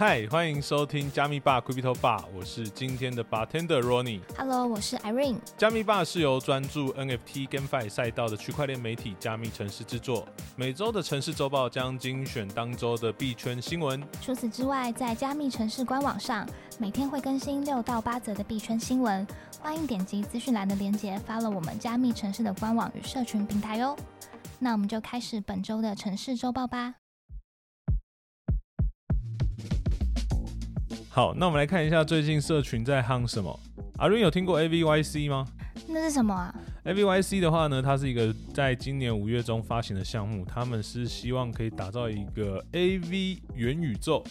嗨，欢迎收听加密吧 Crypto Bar，我是今天的 bartender Ronnie。Hello，我是 Irene。加密吧是由专注 NFT GameFi 赛道的区块链媒体加密城市制作，每周的城市周报将精选当周的币圈新闻。除此之外，在加密城市官网上，每天会更新六到八则的币圈新闻，欢迎点击资讯栏的链接，follow 我们加密城市的官网与社群平台哦。那我们就开始本周的城市周报吧。好，那我们来看一下最近社群在夯什么。阿润有听过 AVYC 吗那是什么啊？？AVYC 的话呢，它是一个在今年五月中发行的项目，他们是希望可以打造一个 AV 元宇宙。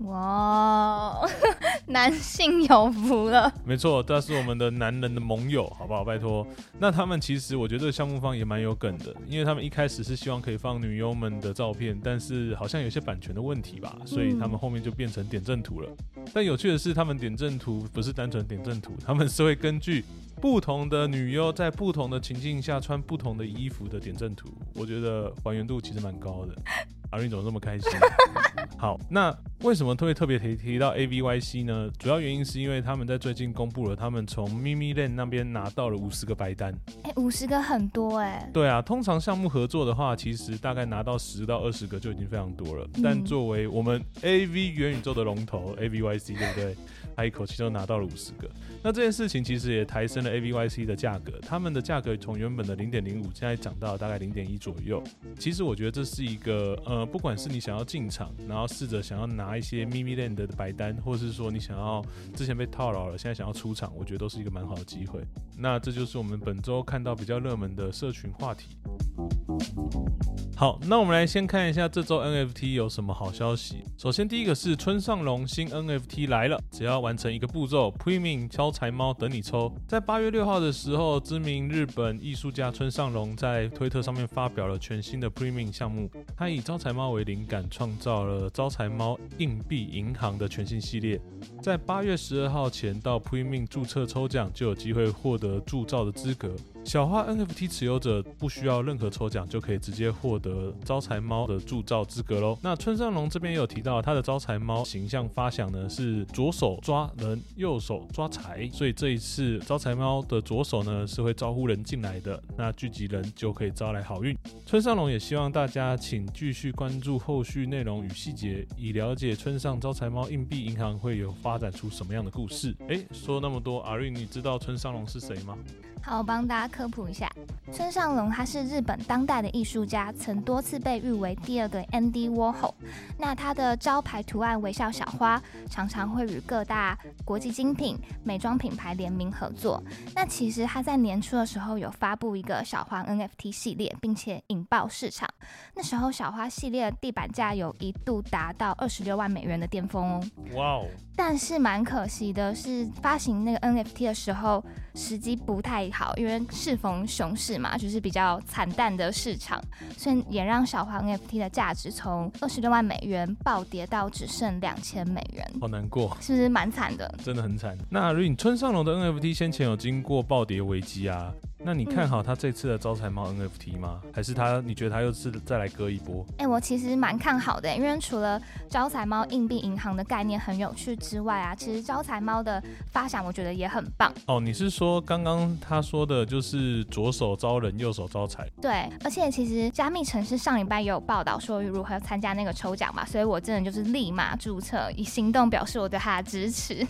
哇，男性有福了。没错，这是我们的男人的盟友，好不好？拜托。那他们其实我觉得这个项目方也蛮有梗的，因为他们一开始是希望可以放女优们的照片，但是好像有些版权的问题吧，所以他们后面就变成点阵图了。但有趣的是，他们点阵图不是单纯点阵图，他们是会根据不同的女优在不同的情境下穿不同的衣服的点阵图，我觉得还原度其实蛮高的。阿瑞怎么这么开心？好，那为什么会特别提提到 AVYC 呢？主要原因是因为他们在最近公布了，他们从 Mimi Land 那边拿到了五十个白单。哎，五十个很多哎。对啊，通常项目合作的话，其实大概拿到十到二十个就已经非常多了。嗯但作为我们 AV 元宇宙的龙头 AVYC，对不对？他一口气就拿到了五十个。那这件事情其实也抬升了 AVYC 的价格，他们的价格从原本的零点零五，现在涨到大概零点一左右。其实我觉得这是一个呃，不管是你想要进场，然后试着想要拿一些 Mimi Land 的白单，或是说你想要之前被套牢了，现在想要出场，我觉得都是一个蛮好的机会。那这就是我们本周看到比较热门的社群话题。好，那我们来先看一下这周 NFT 有什么好消息。首先，第一个是村上隆新 NFT 来了，只要完成一个步骤，Premium 招财猫等你抽。在八月六号的时候，知名日本艺术家村上隆在推特上面发表了全新的 Premium 项目，他以招财猫为灵感，创造了招财猫硬币银行的全新系列。在八月十二号前到 Premium 注册抽奖，就有机会获得铸造的资格。小花 NFT 持有者不需要任何抽奖，就可以直接获得招财猫的铸造资格喽。那村上隆这边也有提到，他的招财猫形象发想呢是左手抓人，右手抓财，所以这一次招财猫的左手呢是会招呼人进来的，那聚集人就可以招来好运。村上隆也希望大家请继续关注后续内容与细节，以了解村上招财猫硬币银行会有发展出什么样的故事。诶，说那么多，阿瑞，你知道村上隆是谁吗？好，我帮大家科普一下，村上隆他是日本当代的艺术家，曾多次被誉为第二个 Andy Warhol。那他的招牌图案微笑小花，常常会与各大国际精品美妆品牌联名合作。那其实他在年初的时候有发布一个小花 NFT 系列，并且引爆市场。那时候小花系列的地板价有一度达到二十六万美元的巅峰哦。哇哦！但是蛮可惜的是，发行那个 NFT 的时候时机不太好，因为适逢熊市嘛，就是比较惨淡的市场，所以也让小黄 NFT 的价值从二十六万美元暴跌到只剩两千美元，好难过，是不是蛮惨的？真的很惨。那如果你村上龙的 NFT 先前有经过暴跌危机啊，那你看好他这次的招财猫 NFT 吗？还是他你觉得他又是再来割一波？哎、我其实蛮看好的，因为除了招财猫硬币银行的概念很有趣之外啊，其实招财猫的发展我觉得也很棒。哦，你是说刚刚他说的就是左手招人，右手招财？对，而且其实加密城市上礼拜也有报道说如何参加那个抽奖嘛，所以我真的就是立马注册，以行动表示我对他的支持。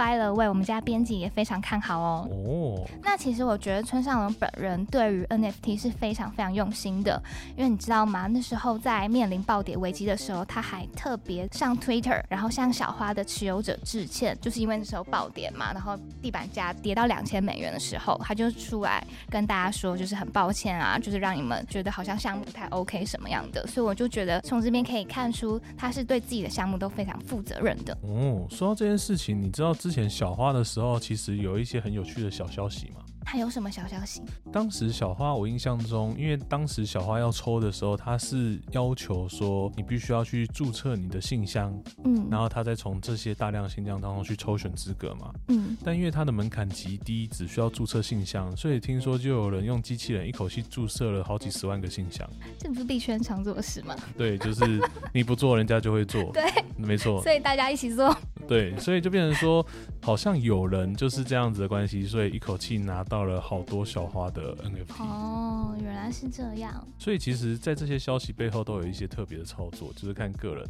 By the way，我们家编辑也非常看好哦。哦，那其实我觉得村上龙本人对于 NFT 是非常非常用心的，因为你知道吗？那时候在面临暴跌危机的时候，他还特别上 Twitter，然后向小花的持有者致歉，就是因为那时候暴跌嘛，然后地板价跌到两千美元的时候，他就出来跟大家说，就是很抱歉啊，就是让你们觉得好像项目不太 OK 什么样的，所以我就觉得从这边可以看出他是对自己的项目都非常负责任的。哦，说到这件事情，你知道之前小花的时候，其实有一些很有趣的小消息嘛？还有什么小消息？当时小花，我印象中，因为当时小花要抽的时候，他是要求说你必须要去注册你的信箱，嗯，然后他再从这些大量信箱当中去抽选资格嘛。嗯，但因为它的门槛极低，只需要注册信箱，所以听说就有人用机器人一口气注册了好几十万个信箱。这不是币圈常做的事吗？对，就是你不做，人家就会做。对，没错。所以大家一起做。对，所以就变成说，好像有人就是这样子的关系，所以一口气拿到了好多小花的 NFT。哦，原来是这样。所以其实，在这些消息背后都有一些特别的操作，就是看个人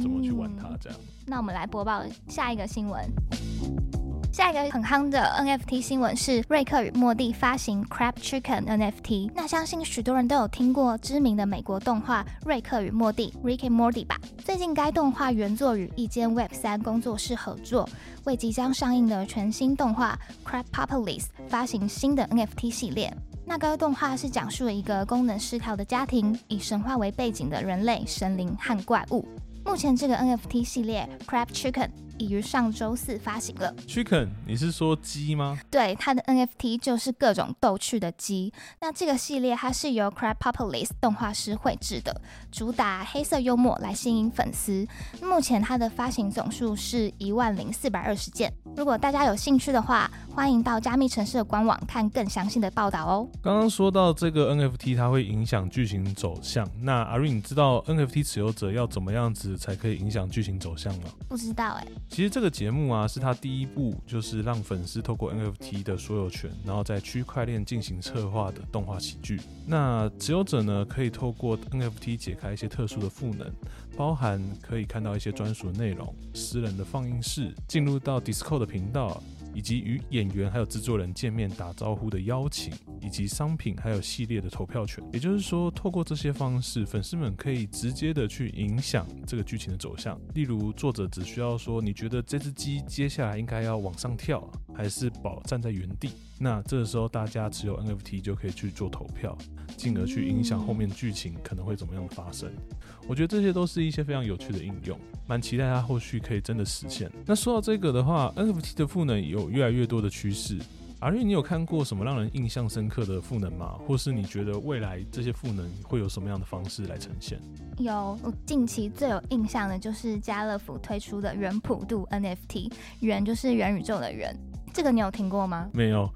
怎么去玩它这样。那我们来播报下一个新闻。下一个很夯的 NFT 新闻是瑞克与莫蒂发行 Crab Chicken NFT。那相信许多人都有听过知名的美国动画《瑞克与莫蒂》（Rick and Morty） 吧？最近该动画原作与一间 Web 三工作室合作，为即将上映的全新动画 Crab Popolis 发行新的 NFT 系列。那该动画是讲述了一个功能失调的家庭，以神话为背景的人类、神灵和怪物。目前这个 NFT 系列 Crab Chicken。已于上周四发行了。Chicken，你是说鸡吗？对，它的 NFT 就是各种逗趣的鸡。那这个系列它是由 Crab Popolis 动画师绘制的，主打黑色幽默来吸引粉丝。目前它的发行总数是一万零四百二十件。如果大家有兴趣的话，欢迎到加密城市的官网看更详细的报道哦。刚刚说到这个 NFT，它会影响剧情走向。那阿瑞，你知道 NFT 持有者要怎么样子才可以影响剧情走向吗？不知道哎。其实这个节目啊，是他第一部，就是让粉丝透过 NFT 的所有权，然后在区块链进行策划的动画喜剧。那持有者呢，可以透过 NFT 解开一些特殊的赋能，包含可以看到一些专属内容、私人的放映室、进入到 Discord 的频道。以及与演员还有制作人见面打招呼的邀请，以及商品还有系列的投票权。也就是说，透过这些方式，粉丝们可以直接的去影响这个剧情的走向。例如，作者只需要说：“你觉得这只鸡接下来应该要往上跳，还是保站在原地？”那这个时候，大家持有 NFT 就可以去做投票，进而去影响后面剧情可能会怎么样发生。我觉得这些都是一些非常有趣的应用，蛮期待它后续可以真的实现。那说到这个的话，NFT 的赋能有越来越多的趋势。阿瑞，你有看过什么让人印象深刻的赋能吗？或是你觉得未来这些赋能会有什么样的方式来呈现？有，我近期最有印象的就是家乐福推出的元普度 NFT，元就是元宇宙的元，这个你有听过吗？没有。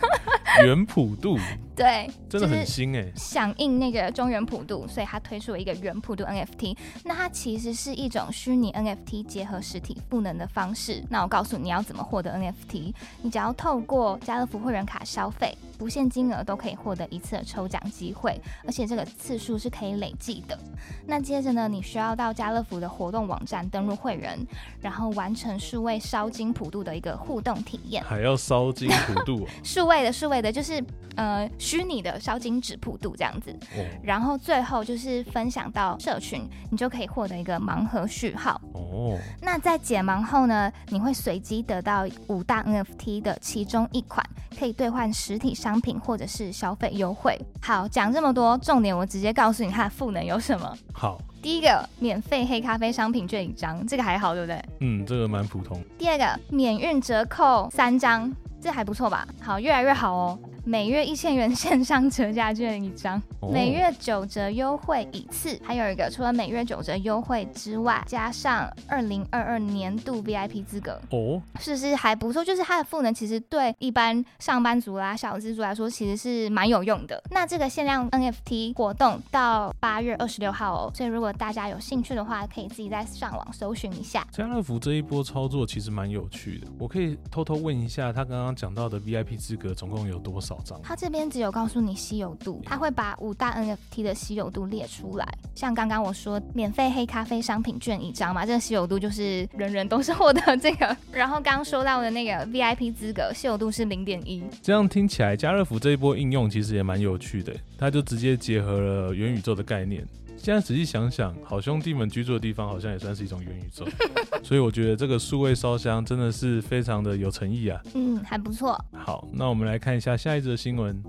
元普度。对，真的很新哎，响应那个中原普渡，所以他推出了一个原普渡 NFT。那它其实是一种虚拟 NFT 结合实体赋能的方式。那我告诉你要怎么获得 NFT，你只要透过家乐福会员卡消费，不限金额都可以获得一次的抽奖机会，而且这个次数是可以累计的。那接着呢，你需要到家乐福的活动网站登录会员，然后完成数位烧金普渡的一个互动体验。还要烧金普渡？数位的，数位的，就是呃。虚拟的烧金纸普度这样子，然后最后就是分享到社群，你就可以获得一个盲盒序号。哦，那在解盲后呢，你会随机得到五大 NFT 的其中一款，可以兑换实体商品或者是消费优惠。好，讲这么多，重点我直接告诉你它的赋能有什么。好，第一个免费黑咖啡商品券一张，这个还好，对不对？嗯，这个蛮普通。第二个免运折扣三张，这还不错吧？好，越来越好哦。每月一千元线上折价券一张，每月九折优惠一次，还有一个除了每月九折优惠之外，加上二零二二年度 VIP 资格哦，是不是还不错？就是它的赋能其实对一般上班族啦、小资族来说其实是蛮有用的。那这个限量 NFT 活动到八月二十六号哦，所以如果大家有兴趣的话，可以自己在上网搜寻一下。家乐福这一波操作其实蛮有趣的，我可以偷偷问一下，他刚刚讲到的 VIP 资格总共有多少？它这边只有告诉你稀有度，它会把五大 NFT 的稀有度列出来。像刚刚我说免费黑咖啡商品券一张嘛，这个稀有度就是人人都是获得这个。然后刚刚说到的那个 VIP 资格稀有度是零点一。这样听起来，家乐福这一波应用其实也蛮有趣的，它就直接结合了元宇宙的概念。现在仔细想想，好兄弟们居住的地方好像也算是一种元宇宙，所以我觉得这个数位烧香真的是非常的有诚意啊。嗯，还不错。好，那我们来看一下下一则新闻。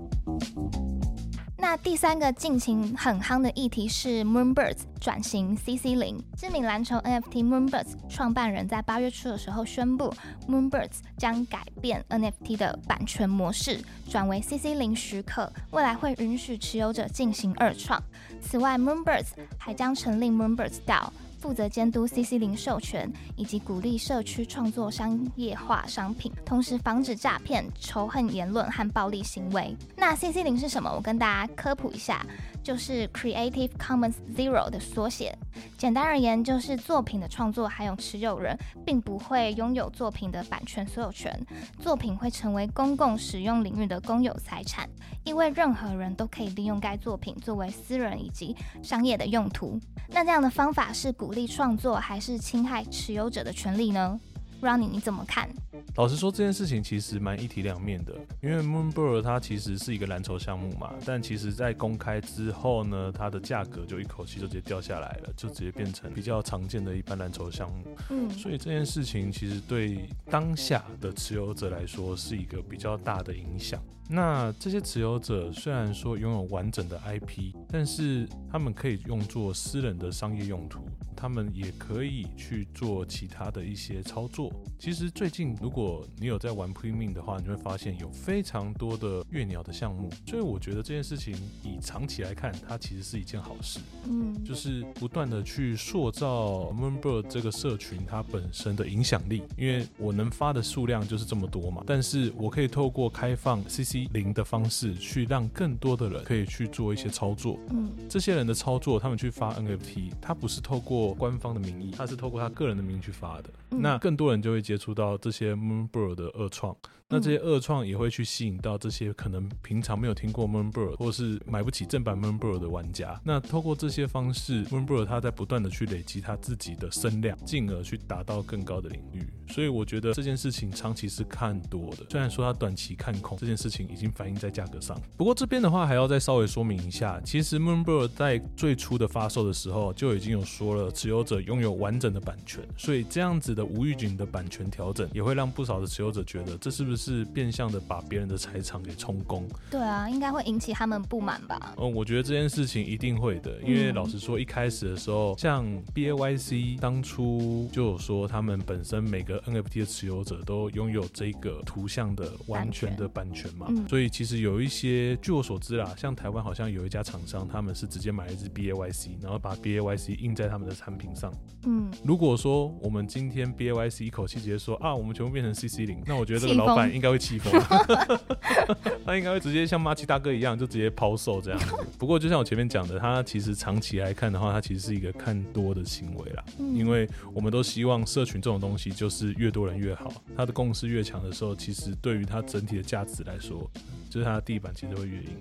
那第三个近期很夯的议题是 Moonbirds 转型 CC 零。知名篮球 NFT Moonbirds 创办人在八月初的时候宣布，Moonbirds 将改变 NFT 的版权模式，转为 CC 零许可，未来会允许持有者进行二创。此外，Moonbirds 还将成立 Moonbirds DAO。负责监督 CC 零授权，以及鼓励社区创作商业化商品，同时防止诈骗、仇恨言论和暴力行为。那 CC 零是什么？我跟大家科普一下。就是 Creative Commons Zero 的缩写。简单而言，就是作品的创作还有持有人并不会拥有作品的版权所有权，作品会成为公共使用领域的公有财产，因为任何人都可以利用该作品作为私人以及商业的用途。那这样的方法是鼓励创作，还是侵害持有者的权利呢？Ronnie，你怎么看？老实说，这件事情其实蛮一体两面的。因为 Moonbird 它其实是一个蓝筹项目嘛，但其实在公开之后呢，它的价格就一口气就直接掉下来了，就直接变成比较常见的一般蓝筹项目。嗯，所以这件事情其实对当下的持有者来说是一个比较大的影响。那这些持有者虽然说拥有完整的 IP，但是他们可以用作私人的商业用途，他们也可以去做其他的一些操作。其实最近如果你有在玩 Premium 的话，你会发现有非常多的月鸟的项目，所以我觉得这件事情以长期来看，它其实是一件好事。嗯，就是不断的去塑造 Moonbird 这个社群它本身的影响力，因为我能发的数量就是这么多嘛，但是我可以透过开放 CC。零的方式去让更多的人可以去做一些操作。嗯，这些人的操作，他们去发 NFT，他不是透过官方的名义，他是透过他个人的名义去发的。那更多人就会接触到这些 Moonbird 的二创。那这些二创也会去吸引到这些可能平常没有听过 Moonbird 或是买不起正版 Moonbird 的玩家。那透过这些方式，Moonbird 他在不断的去累积他自己的声量，进而去达到更高的领域。所以我觉得这件事情长期是看多的，虽然说它短期看空，这件事情已经反映在价格上。不过这边的话还要再稍微说明一下，其实 Moonbird 在最初的发售的时候就已经有说了，持有者拥有完整的版权。所以这样子的无预警的版权调整，也会让不少的持有者觉得这是不是？变相的把别人的财产给充公，对啊，应该会引起他们不满吧？嗯，我觉得这件事情一定会的，因为老实说，一开始的时候，像 B A Y C 当初就有说，他们本身每个 N F T 的持有者都拥有这个图像的完全的版权嘛，所以其实有一些，据我所知啦，像台湾好像有一家厂商，他们是直接买了一只 B A Y C，然后把 B A Y C 印在他们的产品上。嗯，如果说我们今天 B A Y C 一口气直接说啊，我们全部变成 C C 零，那我觉得这个老板。应该会气疯，他应该会直接像马奇大哥一样，就直接抛售这样。不过就像我前面讲的，他其实长期来看的话，他其实是一个看多的行为啦。因为我们都希望社群这种东西就是越多人越好，它的共识越强的时候，其实对于它整体的价值来说，就是它的地板其实会越硬。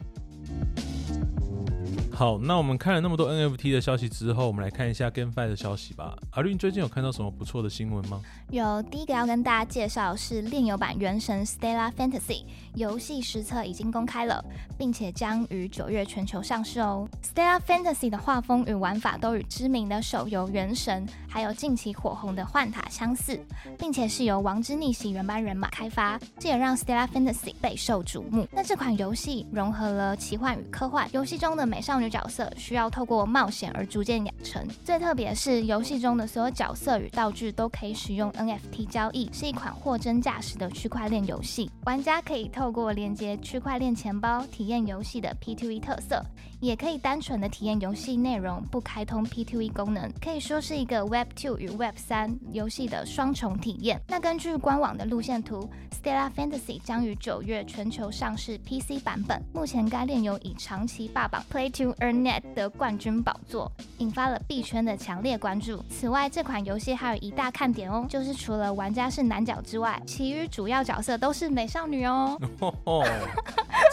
好，那我们看了那么多 NFT 的消息之后，我们来看一下 GameFi 的消息吧。阿绿，你最近有看到什么不错的新闻吗？有，第一个要跟大家介绍是炼油版《原神 Stella Fantasy》游戏实测已经公开了，并且将于九月全球上市哦。Stella Fantasy 的画风与玩法都与知名的手游《原神》还有近期火红的《幻塔》相似，并且是由《王之逆袭》原班人马开发，这也让 Stella Fantasy 备受瞩目。那这款游戏融合了奇幻与科幻，游戏中的美少女。角色需要透过冒险而逐渐养成。最特别是，游戏中的所有角色与道具都可以使用 NFT 交易，是一款货真价实的区块链游戏。玩家可以透过连接区块链钱包体验游戏的 P2E 特色，也可以单纯的体验游戏内容，不开通 P2E 功能，可以说是一个 Web2 与 Web3 游戏的双重体验。那根据官网的路线图，Stella Fantasy 将于九月全球上市 PC 版本。目前该链游已长期霸榜 Play to Earn Net 的冠军宝座，引发了币圈的强烈关注。此外，这款游戏还有一大看点哦，就是除了玩家是男角之外，其余主要角色都是美少女哦。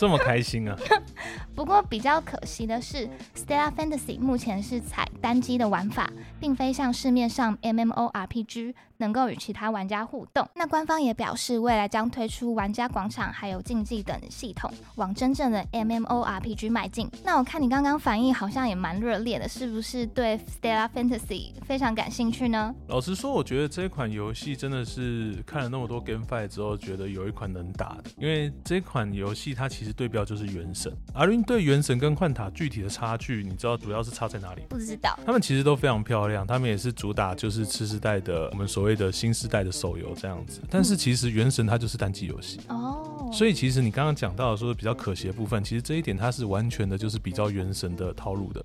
这么开心啊！不过比较可惜的是，Stella Fantasy 目前是采单机的玩法，并非像市面上 MMORPG 能够与其他玩家互动。那官方也表示，未来将推出玩家广场还有竞技等系统，往真正的 MMORPG 迈进。那我看你刚刚反应好像也蛮热烈的，是不是对 Stella Fantasy 非常感兴趣呢？老实说，我觉得这款游戏真的是看了那么多 GameFi 之后，觉得有一款能打的，因为这款游戏它其实对标就是《原神》。阿云对《原神》跟《幻塔》具体的差距，你知道主要是差在哪里？不知道。他们其实都非常漂亮，他们也是主打就是次世代的我们所谓的新时代的手游这样子。但是其实《原神》它就是单机游戏哦，所以其实你刚刚讲到的说比较可惜的部分，其实这一点它是完全的就是比较《原神》的套路的。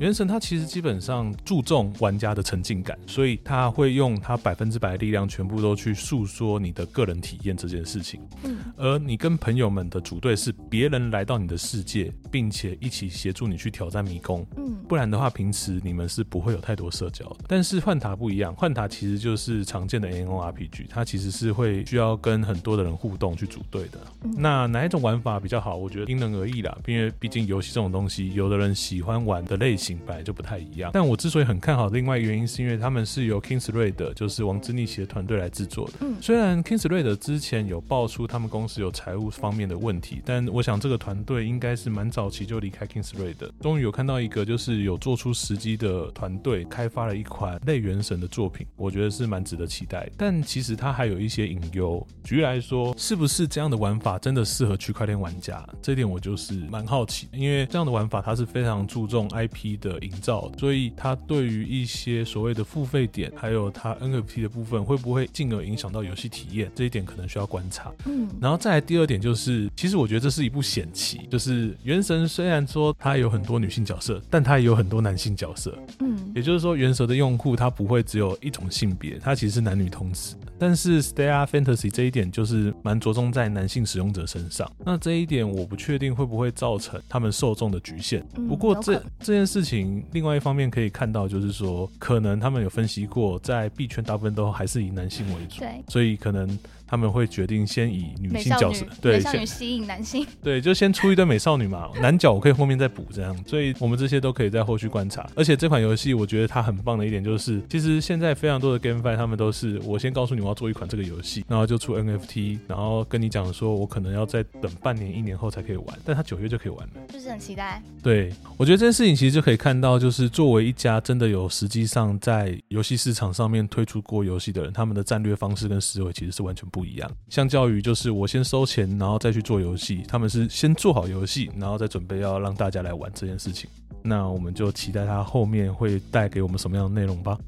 原神它其实基本上注重玩家的沉浸感，所以它会用它百分之百的力量，全部都去诉说你的个人体验这件事情。嗯，而你跟朋友们的组队是别人来到你的世界，并且一起协助你去挑战迷宫。嗯，不然的话，平时你们是不会有太多社交的。但是幻塔不一样，幻塔其实就是常见的 N O R P G，它其实是会需要跟很多的人互动去组队的。那哪一种玩法比较好？我觉得因人而异啦，因为毕竟游戏这种东西，有的人喜欢玩的类。型本来就不太一样，但我之所以很看好，另外原因是因为他们是由 Kingsraid，就是王之逆袭的团队来制作的。嗯，虽然 Kingsraid 之前有爆出他们公司有财务方面的问题，但我想这个团队应该是蛮早期就离开 Kingsraid，终于有看到一个就是有做出时机的团队开发了一款类原神的作品，我觉得是蛮值得期待。但其实它还有一些隐忧，举例来说，是不是这样的玩法真的适合区块链玩家？这点我就是蛮好奇，因为这样的玩法它是非常注重 IP。的营造，所以它对于一些所谓的付费点，还有它 NFT 的部分，会不会进而影响到游戏体验？这一点可能需要观察。嗯，然后再来第二点就是，其实我觉得这是一部险棋，就是《原神》虽然说它有很多女性角色，但它也有很多男性角色。嗯，也就是说，《原神》的用户他不会只有一种性别，它其实是男女通吃。但是《Stella Fantasy》这一点就是蛮着重在男性使用者身上，那这一点我不确定会不会造成他们受众的局限。不过这这件事情，另外一方面可以看到，就是说可能他们有分析过，在币圈大部分都还是以男性为主，对，所以可能。他们会决定先以女性角色，对，美少女吸引男性，对，就先出一堆美少女嘛，男角我可以后面再补这样，所以我们这些都可以在后续观察。而且这款游戏我觉得它很棒的一点就是，其实现在非常多的 GameFi 他们都是我先告诉你我要做一款这个游戏，然后就出 NFT，然后跟你讲说我可能要再等半年一年后才可以玩，但他九月就可以玩了，就是很期待。对，我觉得这件事情其实就可以看到，就是作为一家真的有实际上在游戏市场上面推出过游戏的人，他们的战略方式跟思维其实是完全不不一样，相较。于就是我先收钱，然后再去做游戏。他们是先做好游戏，然后再准备要让大家来玩这件事情。那我们就期待他后面会带给我们什么样的内容吧。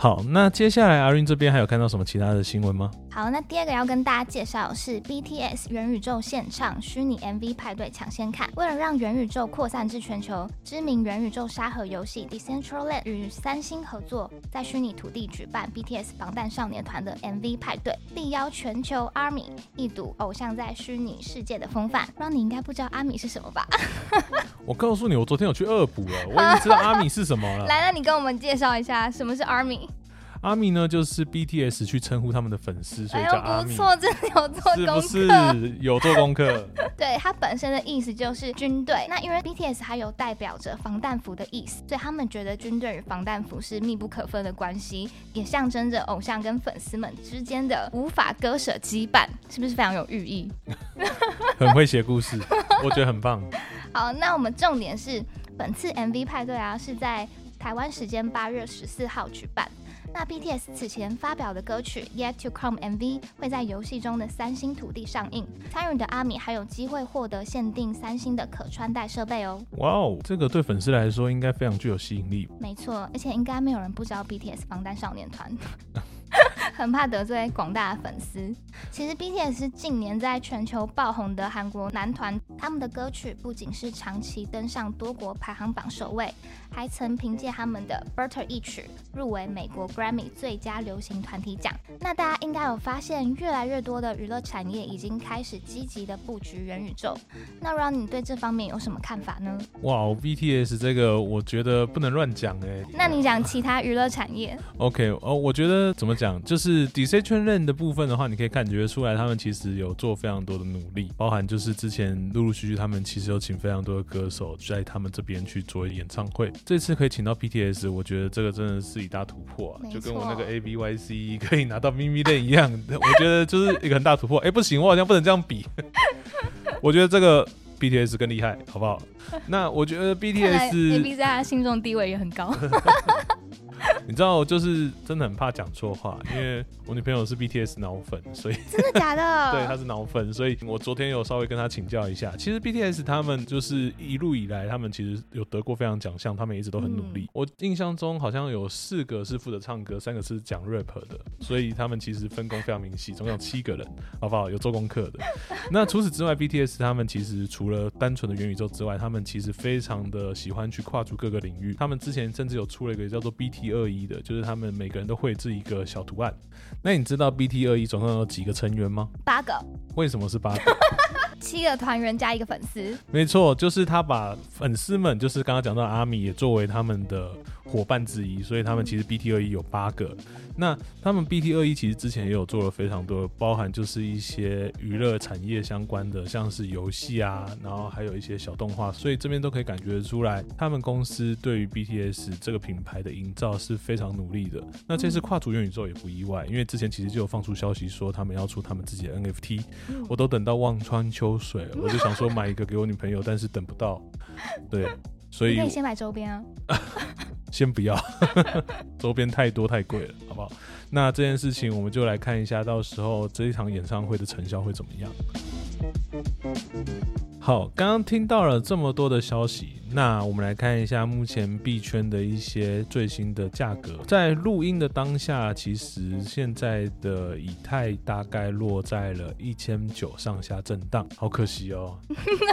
好，那接下来阿云这边还有看到什么其他的新闻吗？好，那第二个要跟大家介绍是 BTS 元宇宙现场虚拟 MV 派对抢先看。为了让元宇宙扩散至全球，知名元宇宙沙盒游戏 Decentraland 与三星合作，在虚拟土地举办 BTS 防弹少年团的 MV 派对，力邀全球 ARMY 一睹偶像在虚拟世界的风范。不知道你应该不知道 ARMY 是什么吧？我告诉你，我昨天有去恶补了，我已经知道 ARMY 是什么了。来，那你跟我们介绍一下什么是 ARMY。阿米呢，就是 BTS 去称呼他们的粉丝，所以叫阿米。不错，真的有做功课，是不是有做功课？对，它本身的意思就是军队。那因为 BTS 还有代表着防弹服的意思，所以他们觉得军队与防弹服是密不可分的关系，也象征着偶像跟粉丝们之间的无法割舍羁绊，是不是非常有寓意？很会写故事，我觉得很棒。好，那我们重点是本次 MV 派对啊，是在台湾时间八月十四号举办。那 BTS 此前发表的歌曲 Yet to Come MV 会在游戏中的三星土地上映，参与的阿米还有机会获得限定三星的可穿戴设备哦。哇哦，这个对粉丝来说应该非常具有吸引力。没错，而且应该没有人不知道 BTS 防弹少年团。很怕得罪广大的粉丝。其实 BTS 是近年在全球爆红的韩国男团，他们的歌曲不仅是长期登上多国排行榜首位，还曾凭借他们的 Butter 一曲入围美国 Grammy 最佳流行团体奖。那大家应该有发现，越来越多的娱乐产业已经开始积极的布局元宇宙。那 Ron，你对这方面有什么看法呢？哇，BTS 这个我觉得不能乱讲哎。那你讲其他娱乐产业？OK，哦，我觉得怎么讲就是。Decentraland 的部分的话，你可以感觉出来，他们其实有做非常多的努力，包含就是之前陆陆续续他们其实有请非常多的歌手在他们这边去做演唱会。这次可以请到 BTS，我觉得这个真的是一大突破啊，就跟我那个 ABYC 可以拿到咪咪链一样，我觉得就是一个很大突破。哎，不行，我好像不能这样比。我觉得这个 BTS 更厉害，好不好？那我觉得 BTS 在他心中地位也很高。你知道，就是真的很怕讲错话，因为我女朋友是 BTS 脑粉，所以真的假的？对，她是脑粉，所以我昨天有稍微跟她请教一下。其实 BTS 他们就是一路以来，他们其实有得过非常奖项，他们一直都很努力。我印象中好像有四个是负责唱歌，三个是讲 rap 的，所以他们其实分工非常明细，总共有七个人，好不好？有做功课的。那除此之外，BTS 他们其实除了单纯的元宇宙之外，他们其实非常的喜欢去跨出各个领域。他们之前甚至有出了一个叫做 BT 二一的，就是他们每个人都绘制一个小图案。那你知道 BT 二一总共有几个成员吗？八个。为什么是八个？七个团员加一个粉丝。没错，就是他把粉丝们，就是刚刚讲到阿米，也作为他们的。伙伴之一，所以他们其实 BT 二一有八个。那他们 BT 二一其实之前也有做了非常多，包含就是一些娱乐产业相关的，像是游戏啊，然后还有一些小动画，所以这边都可以感觉出来，他们公司对于 BTS 这个品牌的营造是非常努力的。那这次跨足元宇宙也不意外，因为之前其实就有放出消息说他们要出他们自己的 NFT，我都等到望穿秋水了，我就想说买一个给我女朋友，但是等不到。对，所以可以先买周边啊。先不要，周边太多太贵了，好不好？那这件事情我们就来看一下，到时候这一场演唱会的成效会怎么样。好，刚刚听到了这么多的消息，那我们来看一下目前币圈的一些最新的价格。在录音的当下，其实现在的以太大概落在了一千九上下震荡，好可惜哦。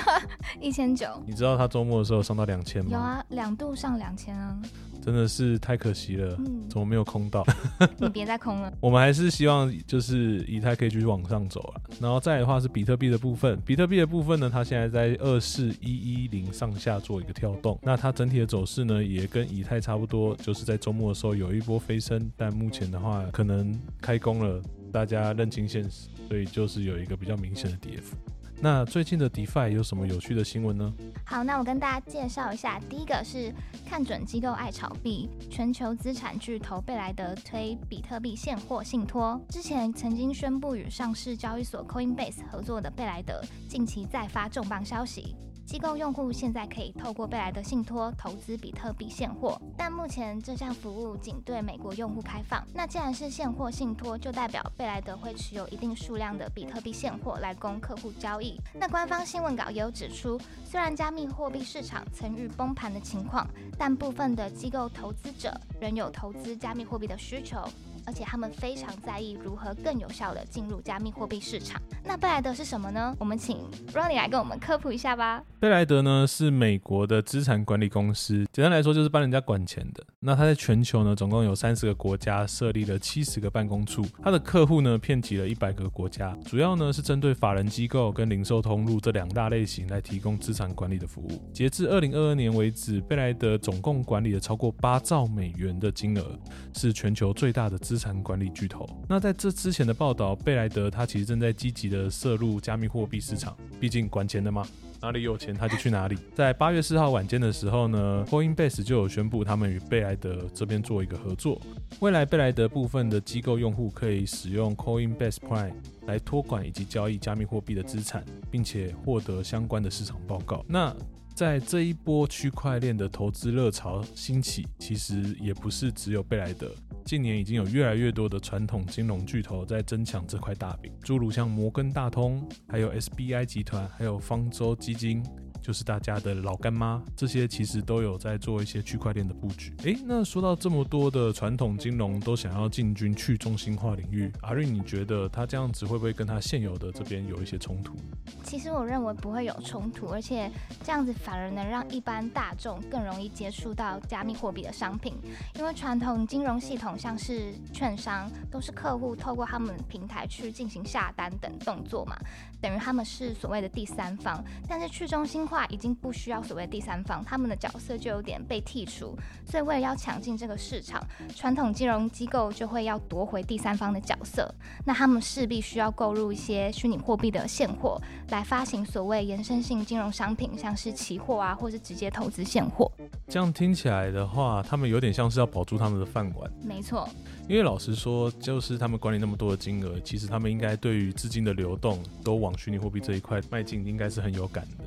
一千九，你知道他周末的时候上到两千吗？有啊，两度上两千啊。真的是太可惜了，怎么没有空到？你别再空了。我们还是希望就是以太可以继续往上走了。然后再的话是比特币的部分，比特币的部分呢，它现在在二四一一零上下做一个跳动。那它整体的走势呢，也跟以太差不多，就是在周末的时候有一波飞升，但目前的话可能开工了，大家认清现实，所以就是有一个比较明显的跌幅。那最近的 DeFi 有什么有趣的新闻呢？好，那我跟大家介绍一下，第一个是看准机构爱炒币，全球资产巨头贝莱德推比特币现货信托。之前曾经宣布与上市交易所 Coinbase 合作的贝莱德，近期再发重磅消息。机构用户现在可以透过贝莱德信托投资比特币现货，但目前这项服务仅对美国用户开放。那既然是现货信托，就代表贝莱德会持有一定数量的比特币现货来供客户交易。那官方新闻稿也有指出，虽然加密货币市场曾遇崩盘的情况，但部分的机构投资者仍有投资加密货币的需求。而且他们非常在意如何更有效的进入加密货币市场。那贝莱德是什么呢？我们请 Ronnie 来跟我们科普一下吧。贝莱德呢是美国的资产管理公司，简单来说就是帮人家管钱的。那它在全球呢总共有三十个国家设立了七十个办公处，它的客户呢遍及了一百个国家，主要呢是针对法人机构跟零售通路这两大类型来提供资产管理的服务。截至二零二二年为止，贝莱德总共管理了超过八兆美元的金额，是全球最大的资。资产管理巨头。那在这之前的报道，贝莱德他其实正在积极的涉入加密货币市场，毕竟管钱的嘛，哪里有钱他就去哪里。在八月四号晚间的时候呢，Coinbase 就有宣布他们与贝莱德这边做一个合作，未来贝莱德部分的机构用户可以使用 Coinbase Prime 来托管以及交易加密货币的资产，并且获得相关的市场报告。那在这一波区块链的投资热潮兴起，其实也不是只有贝莱德。近年已经有越来越多的传统金融巨头在争抢这块大饼，诸如像摩根大通、还有 SBI 集团、还有方舟基金。就是大家的老干妈，这些其实都有在做一些区块链的布局。诶，那说到这么多的传统金融都想要进军去中心化领域，阿瑞，你觉得他这样子会不会跟他现有的这边有一些冲突？其实我认为不会有冲突，而且这样子反而能让一般大众更容易接触到加密货币的商品，因为传统金融系统像是券商都是客户透过他们平台去进行下单等动作嘛，等于他们是所谓的第三方，但是去中心化。话，已经不需要所谓第三方，他们的角色就有点被剔除。所以为了要抢进这个市场，传统金融机构就会要夺回第三方的角色。那他们势必需要购入一些虚拟货币的现货，来发行所谓延伸性金融商品，像是期货啊，或是直接投资现货。这样听起来的话，他们有点像是要保住他们的饭碗。没错，因为老实说，就是他们管理那么多的金额，其实他们应该对于资金的流动都往虚拟货币这一块迈进，应该是很有感的。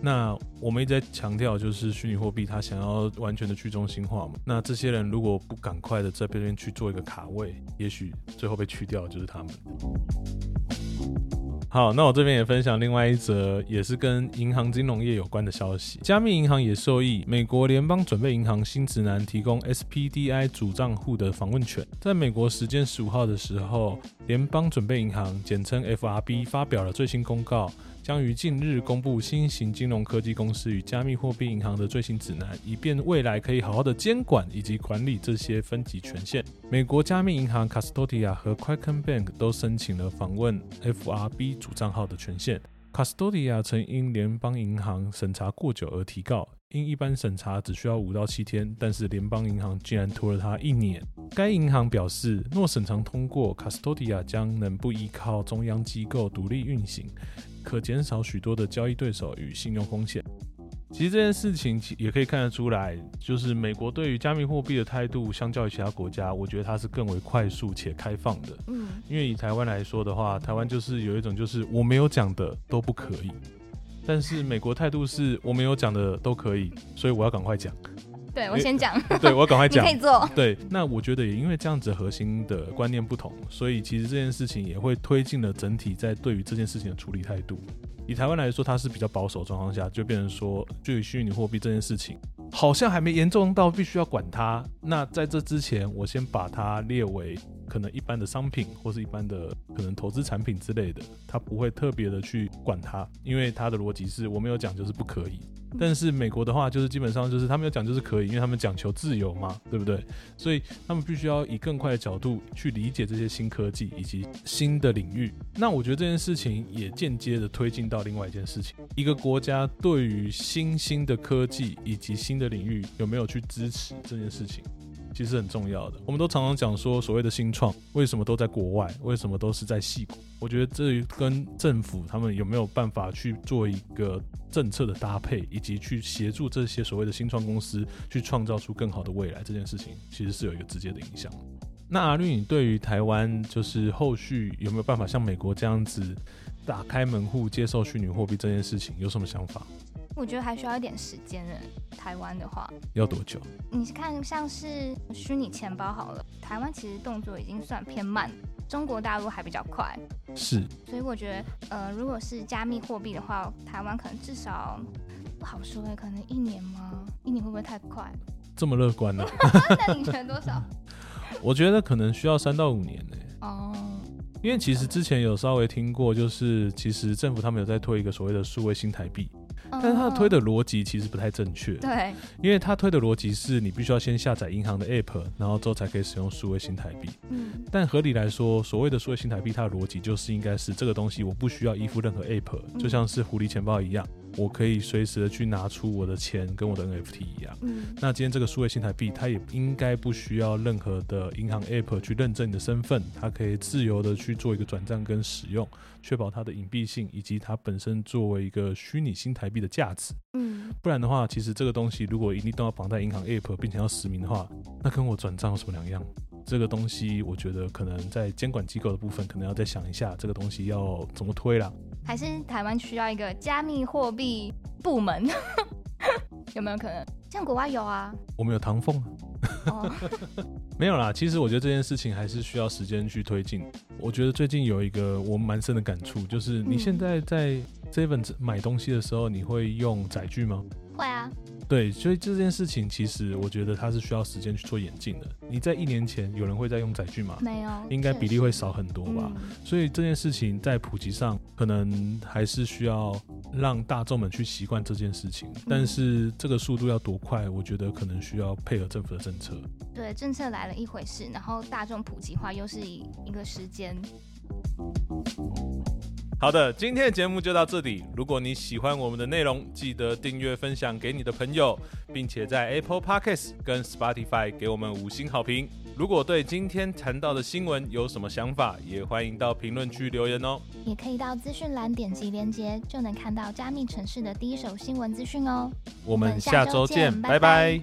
那我们一直在强调，就是虚拟货币它想要完全的去中心化嘛。那这些人如果不赶快的在这边去做一个卡位，也许最后被去掉的就是他们。好，那我这边也分享另外一则，也是跟银行金融业有关的消息。加密银行也受益，美国联邦准备银行新指南提供 SPDI 主账户的访问权。在美国时间十五号的时候，联邦准备银行简称 FRB 发表了最新公告。将于近日公布新型金融科技公司与加密货币银行的最新指南，以便未来可以好好的监管以及管理这些分级权限。美国加密银行 Custodia 和 Quicken Bank 都申请了访问 FRB 主账号的权限。Custodia 曾因联邦银行审查过久而提告，因一般审查只需要五到七天，但是联邦银行竟然拖了他一年。该银行表示，若审查通过，Custodia 将能不依靠中央机构独立运行。可减少许多的交易对手与信用风险。其实这件事情也可以看得出来，就是美国对于加密货币的态度，相较于其他国家，我觉得它是更为快速且开放的。嗯，因为以台湾来说的话，台湾就是有一种就是我没有讲的都不可以，但是美国态度是我没有讲的都可以，所以我要赶快讲。对我先讲，对我赶快 讲，可以做。对，那我觉得也因为这样子核心的观念不同，所以其实这件事情也会推进了整体在对于这件事情的处理态度。以台湾来说，它是比较保守状况下，就变成说，对于虚拟货币这件事情，好像还没严重到必须要管它。那在这之前，我先把它列为可能一般的商品或是一般的可能投资产品之类的，它不会特别的去管它，因为它的逻辑是我没有讲就是不可以。但是美国的话，就是基本上就是他们要讲就是可以，因为他们讲求自由嘛，对不对？所以他们必须要以更快的角度去理解这些新科技以及新的领域。那我觉得这件事情也间接的推进到另外一件事情：一个国家对于新兴的科技以及新的领域有没有去支持这件事情。其实很重要的，我们都常常讲说，所谓的新创为什么都在国外，为什么都是在细谷？我觉得这跟政府他们有没有办法去做一个政策的搭配，以及去协助这些所谓的新创公司去创造出更好的未来这件事情，其实是有一个直接的影响。那阿绿，你对于台湾就是后续有没有办法像美国这样子打开门户接受虚拟货币这件事情，有什么想法？我觉得还需要一点时间呢。台湾的话要多久？你看，像是虚拟钱包好了，台湾其实动作已经算偏慢，中国大陆还比较快。是。所以我觉得，呃，如果是加密货币的话，台湾可能至少不好说哎，可能一年吗？一年会不会太快？这么乐观呢？那你觉得多少？我觉得可能需要三到五年呢。哦。因为其实之前有稍微听过，就是其实政府他们有在推一个所谓的数位新台币。但是他推的逻辑其实不太正确，对，因为他推的逻辑是你必须要先下载银行的 app，然后之后才可以使用数位新台币。嗯，但合理来说，所谓的数位新台币，它的逻辑就是应该是这个东西我不需要依附任何 app，就像是狐狸钱包一样。我可以随时的去拿出我的钱，跟我的 NFT 一样。嗯，那今天这个数位新台币，它也应该不需要任何的银行 App 去认证你的身份，它可以自由的去做一个转账跟使用，确保它的隐蔽性以及它本身作为一个虚拟新台币的价值。嗯，不然的话，其实这个东西如果一定都要绑在银行 App，并且要实名的话，那跟我转账有什么两样？这个东西，我觉得可能在监管机构的部分，可能要再想一下，这个东西要怎么推了。还是台湾需要一个加密货币部门，有没有可能？像国外有啊，我们有唐凤啊，没有啦。其实我觉得这件事情还是需要时间去推进。我觉得最近有一个我蛮深的感触，就是你现在在 Seven 买东西的时候，你会用载具吗？对，所以这件事情其实我觉得它是需要时间去做演进的。你在一年前有人会在用载具吗？没有，应该比例会少很多吧。所以这件事情在普及上，可能还是需要让大众们去习惯这件事情。但是这个速度要多快，我觉得可能需要配合政府的政策。对，政策来了一回事，然后大众普及化又是一个时间。好的，今天的节目就到这里。如果你喜欢我们的内容，记得订阅、分享给你的朋友，并且在 Apple Podcasts 跟 Spotify 给我们五星好评。如果对今天谈到的新闻有什么想法，也欢迎到评论区留言哦。也可以到资讯栏点击连接，就能看到加密城市的第一手新闻资讯哦。我们下周见，拜拜